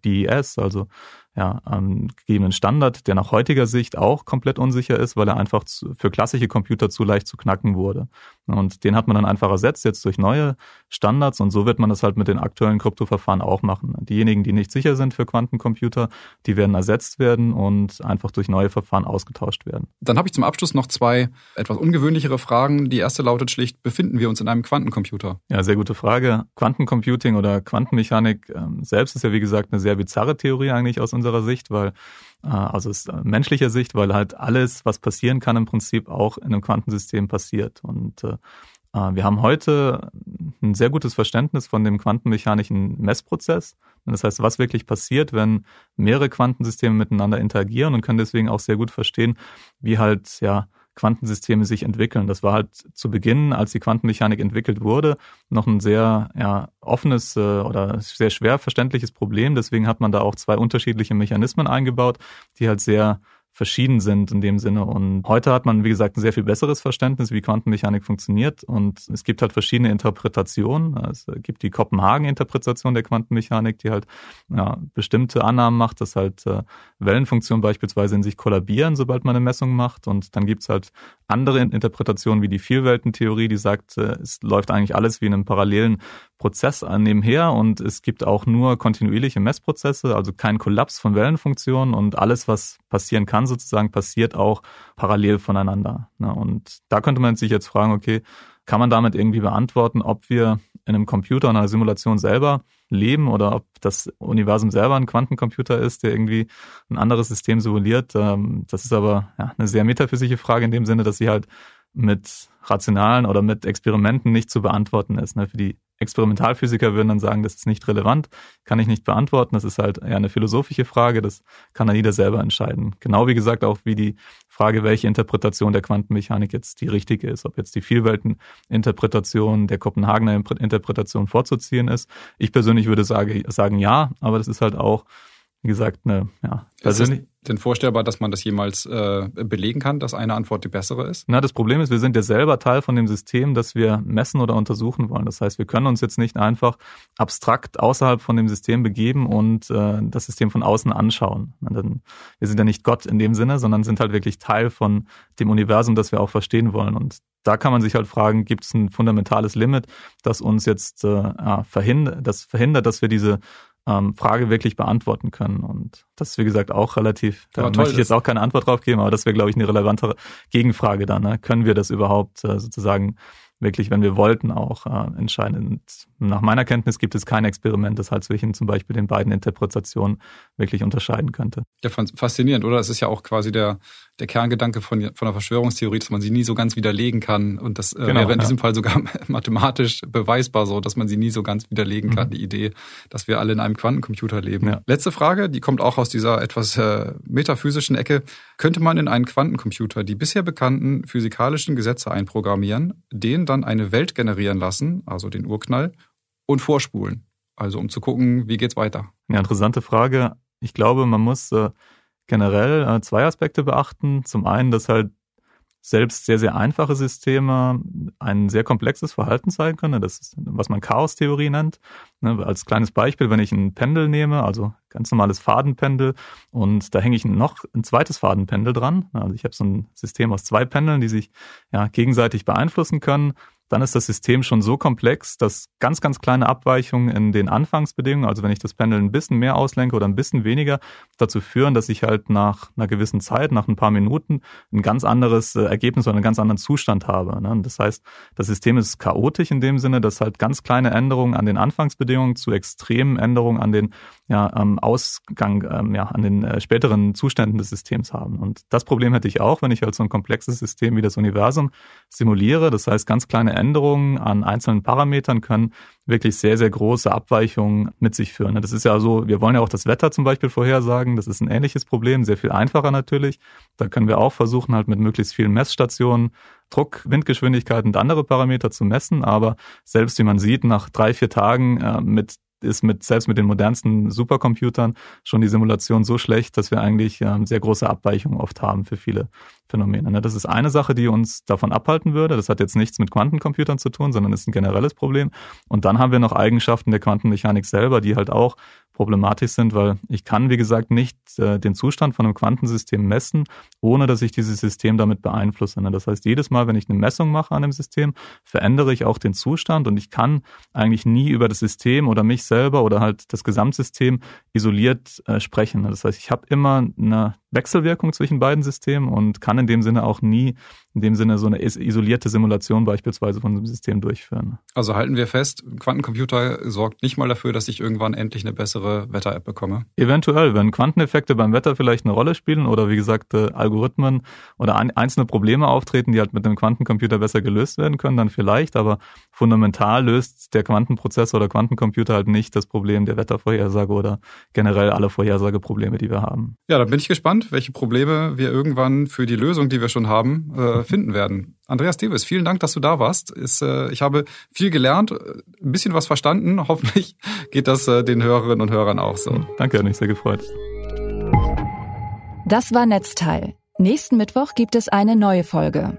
DES, also ja, ähm, gegebenen Standard, der nach heutiger Sicht auch komplett unsicher ist, weil er einfach zu, für klassische Computer zu leicht zu knacken wurde. Und den hat man dann einfach ersetzt jetzt durch neue Standards und so wird man das halt mit den aktuellen Kryptoverfahren auch machen. Diejenigen, die nicht sicher sind für Quantencomputer, die werden ersetzt werden und einfach durch neue Verfahren ausgetauscht werden. Dann habe ich zum Abschluss noch zwei etwas ungewöhnlichere Fragen. Die erste lautet schlicht, befinden wir uns in einem Quantencomputer? Ja, sehr gute Frage. Quantencomputing oder Quantenmechanik ähm, selbst ist ja wie gesagt eine sehr bizarre Theorie eigentlich aus unserer Sicht, weil äh, also aus äh, menschlicher Sicht, weil halt alles, was passieren kann, im Prinzip auch in einem Quantensystem passiert. Und äh, äh, wir haben heute ein sehr gutes Verständnis von dem quantenmechanischen Messprozess. Das heißt, was wirklich passiert, wenn mehrere Quantensysteme miteinander interagieren und können deswegen auch sehr gut verstehen, wie halt ja Quantensysteme sich entwickeln. Das war halt zu Beginn, als die Quantenmechanik entwickelt wurde, noch ein sehr ja, offenes äh, oder sehr schwer verständliches Problem. Deswegen hat man da auch zwei unterschiedliche Mechanismen eingebaut, die halt sehr verschieden sind in dem Sinne. Und heute hat man, wie gesagt, ein sehr viel besseres Verständnis, wie Quantenmechanik funktioniert. Und es gibt halt verschiedene Interpretationen. Es gibt die Kopenhagen-Interpretation der Quantenmechanik, die halt ja, bestimmte Annahmen macht, dass halt äh, Wellenfunktionen beispielsweise in sich kollabieren, sobald man eine Messung macht. Und dann gibt's halt andere Interpretationen wie die Vielweltentheorie, die sagt, äh, es läuft eigentlich alles wie in einem parallelen Prozess nebenher und es gibt auch nur kontinuierliche Messprozesse, also kein Kollaps von Wellenfunktionen und alles, was passieren kann, sozusagen, passiert auch parallel voneinander. Ne? Und da könnte man sich jetzt fragen, okay, kann man damit irgendwie beantworten, ob wir in einem Computer, in einer Simulation selber leben oder ob das Universum selber ein Quantencomputer ist, der irgendwie ein anderes System simuliert. Ähm, das ist aber eine sehr metaphysische Frage in dem Sinne, dass sie halt mit rationalen oder mit Experimenten nicht zu beantworten ist. Ne? Für die Experimentalphysiker würden dann sagen, das ist nicht relevant, kann ich nicht beantworten. Das ist halt eher eine philosophische Frage, das kann dann jeder selber entscheiden. Genau wie gesagt auch wie die Frage, welche Interpretation der Quantenmechanik jetzt die richtige ist, ob jetzt die Vielwelteninterpretation der Kopenhagener Interpretation vorzuziehen ist. Ich persönlich würde sagen, sagen ja, aber das ist halt auch wie gesagt, eine, ja, persönlich. denn vorstellbar, dass man das jemals äh, belegen kann, dass eine Antwort die bessere ist? Na, das Problem ist, wir sind ja selber Teil von dem System, das wir messen oder untersuchen wollen. Das heißt, wir können uns jetzt nicht einfach abstrakt außerhalb von dem System begeben und äh, das System von außen anschauen. Wir sind ja nicht Gott in dem Sinne, sondern sind halt wirklich Teil von dem Universum, das wir auch verstehen wollen. Und da kann man sich halt fragen, gibt es ein fundamentales Limit, das uns jetzt äh, verhindert, das verhindert, dass wir diese ähm, Frage wirklich beantworten können. Und das ist, wie gesagt, auch relativ, da möchte ich jetzt auch keine Antwort drauf geben, aber das wäre, glaube ich, eine relevante Gegenfrage dann. Ne? Können wir das überhaupt äh, sozusagen wirklich, wenn wir wollten, auch äh, entscheiden. Und nach meiner Kenntnis gibt es kein Experiment, das halt zwischen zum Beispiel den beiden Interpretationen wirklich unterscheiden könnte. Ja, faszinierend, oder? Das ist ja auch quasi der, der Kerngedanke von, von der Verschwörungstheorie, dass man sie nie so ganz widerlegen kann. Und das äh, genau, wäre in ja. diesem Fall sogar mathematisch beweisbar so, dass man sie nie so ganz widerlegen kann, mhm. die Idee, dass wir alle in einem Quantencomputer leben. Ja. Letzte Frage, die kommt auch aus dieser etwas äh, metaphysischen Ecke. Könnte man in einen Quantencomputer die bisher bekannten physikalischen Gesetze einprogrammieren, den dann eine Welt generieren lassen, also den Urknall, und vorspulen? Also um zu gucken, wie geht's weiter? Ja, interessante Frage. Ich glaube, man muss äh, generell äh, zwei Aspekte beachten. Zum einen, dass halt selbst sehr, sehr einfache Systeme ein sehr komplexes Verhalten zeigen können. Das ist, was man Chaos-Theorie nennt. Ne, als kleines Beispiel, wenn ich ein Pendel nehme, also ganz normales Fadenpendel, und da hänge ich noch ein zweites Fadenpendel dran. Also ich habe so ein System aus zwei Pendeln, die sich ja gegenseitig beeinflussen können dann ist das System schon so komplex, dass ganz, ganz kleine Abweichungen in den Anfangsbedingungen, also wenn ich das Pendel ein bisschen mehr auslenke oder ein bisschen weniger, dazu führen, dass ich halt nach einer gewissen Zeit, nach ein paar Minuten, ein ganz anderes äh, Ergebnis oder einen ganz anderen Zustand habe. Ne? Das heißt, das System ist chaotisch in dem Sinne, dass halt ganz kleine Änderungen an den Anfangsbedingungen zu extremen Änderungen an den ja, am Ausgang, ähm, ja, an den äh, späteren Zuständen des Systems haben. Und das Problem hätte ich auch, wenn ich halt so ein komplexes System wie das Universum simuliere. Das heißt, ganz kleine Änderungen an einzelnen Parametern können wirklich sehr, sehr große Abweichungen mit sich führen. Das ist ja so, wir wollen ja auch das Wetter zum Beispiel vorhersagen. Das ist ein ähnliches Problem, sehr viel einfacher natürlich. Da können wir auch versuchen, halt mit möglichst vielen Messstationen Druck, Windgeschwindigkeit und andere Parameter zu messen. Aber selbst wie man sieht, nach drei, vier Tagen äh, mit ist mit, selbst mit den modernsten Supercomputern schon die Simulation so schlecht, dass wir eigentlich ähm, sehr große Abweichungen oft haben für viele Phänomene. Ne? Das ist eine Sache, die uns davon abhalten würde. Das hat jetzt nichts mit Quantencomputern zu tun, sondern ist ein generelles Problem. Und dann haben wir noch Eigenschaften der Quantenmechanik selber, die halt auch problematisch sind, weil ich kann, wie gesagt, nicht äh, den Zustand von einem Quantensystem messen, ohne dass ich dieses System damit beeinflusse. Ne? Das heißt, jedes Mal, wenn ich eine Messung mache an dem System, verändere ich auch den Zustand und ich kann eigentlich nie über das System oder mich selber oder halt das Gesamtsystem isoliert äh, sprechen. Ne? Das heißt, ich habe immer eine Wechselwirkung zwischen beiden Systemen und kann in dem Sinne auch nie in dem Sinne so eine isolierte Simulation beispielsweise von einem System durchführen. Also halten wir fest, Quantencomputer sorgt nicht mal dafür, dass ich irgendwann endlich eine bessere Wetter-App bekomme. Eventuell, wenn Quanteneffekte beim Wetter vielleicht eine Rolle spielen oder wie gesagt äh, Algorithmen oder einzelne Probleme auftreten, die halt mit einem Quantencomputer besser gelöst werden können, dann vielleicht, aber fundamental löst der Quantenprozessor oder Quantencomputer halt nicht das Problem der Wettervorhersage oder generell alle Vorhersageprobleme, die wir haben. Ja, da bin ich gespannt, welche Probleme wir irgendwann für die Lösung, die wir schon haben, äh, finden werden. Andreas Davis, vielen Dank, dass du da warst. Ist, äh, ich habe viel gelernt, ein bisschen was verstanden. Hoffentlich geht das äh, den Hörerinnen und Hörern auch so. Danke, hat mich sehr gefreut. Das war Netzteil. Nächsten Mittwoch gibt es eine neue Folge.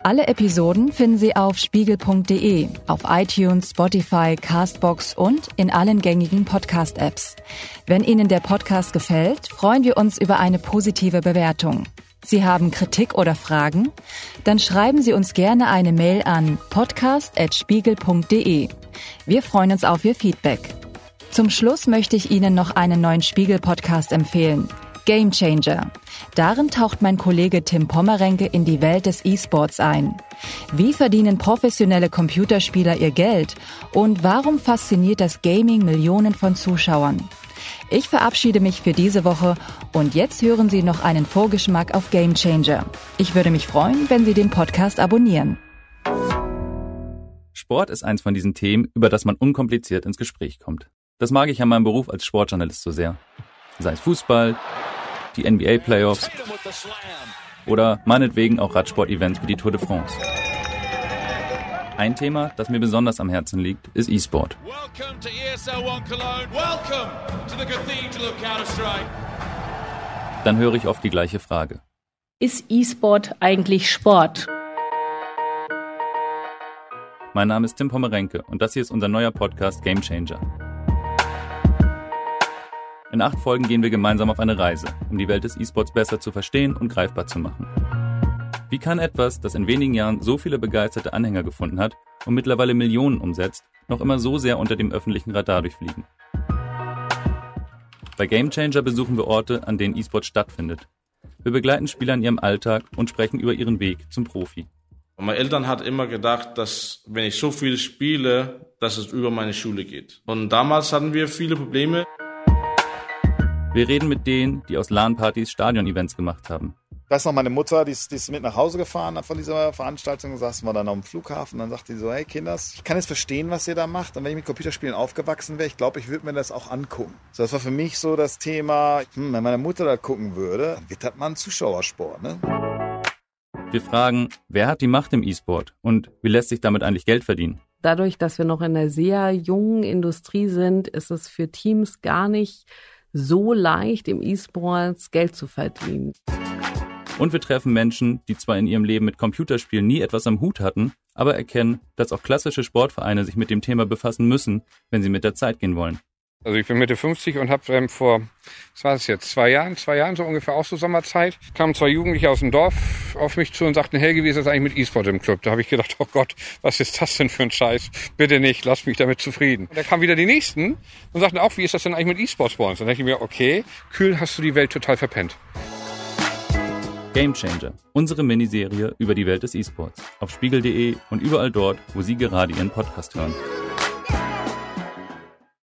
Alle Episoden finden Sie auf spiegel.de, auf iTunes, Spotify, Castbox und in allen gängigen Podcast-Apps. Wenn Ihnen der Podcast gefällt, freuen wir uns über eine positive Bewertung. Sie haben Kritik oder Fragen? Dann schreiben Sie uns gerne eine Mail an podcast.spiegel.de. Wir freuen uns auf Ihr Feedback. Zum Schluss möchte ich Ihnen noch einen neuen Spiegel-Podcast empfehlen. Game Changer. Darin taucht mein Kollege Tim Pommerenke in die Welt des E-Sports ein. Wie verdienen professionelle Computerspieler ihr Geld? Und warum fasziniert das Gaming Millionen von Zuschauern? Ich verabschiede mich für diese Woche und jetzt hören Sie noch einen Vorgeschmack auf Game Changer. Ich würde mich freuen, wenn Sie den Podcast abonnieren. Sport ist eins von diesen Themen, über das man unkompliziert ins Gespräch kommt. Das mag ich an meinem Beruf als Sportjournalist so sehr. Sei es Fußball, die NBA Playoffs oder meinetwegen auch Radsport-Events wie die Tour de France. Ein Thema, das mir besonders am Herzen liegt, ist E-Sport. Dann höre ich oft die gleiche Frage. Ist E-Sport eigentlich Sport? Mein Name ist Tim Pommerenke und das hier ist unser neuer Podcast Game Changer. In acht Folgen gehen wir gemeinsam auf eine Reise, um die Welt des E-Sports besser zu verstehen und greifbar zu machen. Wie kann etwas, das in wenigen Jahren so viele begeisterte Anhänger gefunden hat und mittlerweile Millionen umsetzt, noch immer so sehr unter dem öffentlichen Radar durchfliegen? Bei Gamechanger besuchen wir Orte, an denen E-Sport stattfindet. Wir begleiten Spieler in ihrem Alltag und sprechen über ihren Weg zum Profi. Meine Eltern hat immer gedacht, dass wenn ich so viel spiele, dass es über meine Schule geht. Und damals hatten wir viele Probleme. Wir reden mit denen, die aus LAN-Partys Stadion-Events gemacht haben. Ich weiß noch, meine Mutter, die ist, die ist mit nach Hause gefahren von dieser Veranstaltung, saßen wir dann am Flughafen, dann sagte sie so, hey Kinders, ich kann jetzt verstehen, was ihr da macht und wenn ich mit Computerspielen aufgewachsen wäre, ich glaube, ich würde mir das auch angucken. So, das war für mich so das Thema, hm, wenn meine Mutter da gucken würde, dann wird das mal ein Zuschauersport, ne? Wir fragen, wer hat die Macht im E-Sport und wie lässt sich damit eigentlich Geld verdienen? Dadurch, dass wir noch in einer sehr jungen Industrie sind, ist es für Teams gar nicht so leicht, im E-Sports Geld zu verdienen. Und wir treffen Menschen, die zwar in ihrem Leben mit Computerspielen nie etwas am Hut hatten, aber erkennen, dass auch klassische Sportvereine sich mit dem Thema befassen müssen, wenn sie mit der Zeit gehen wollen. Also ich bin Mitte 50 und habe ähm, vor, was war das jetzt, zwei Jahren, zwei Jahren so ungefähr auch so Sommerzeit, kamen zwei Jugendliche aus dem Dorf auf mich zu und sagten, Helge, wie ist das eigentlich mit E-Sport im Club? Da habe ich gedacht, oh Gott, was ist das denn für ein Scheiß? Bitte nicht, lass mich damit zufrieden. Und da kamen wieder die Nächsten und sagten auch, wie ist das denn eigentlich mit E-Sports bei uns? Dann dachte ich mir, okay, kühl hast du die Welt total verpennt. Game Changer, unsere Miniserie über die Welt des E-Sports. Auf spiegel.de und überall dort, wo Sie gerade Ihren Podcast hören.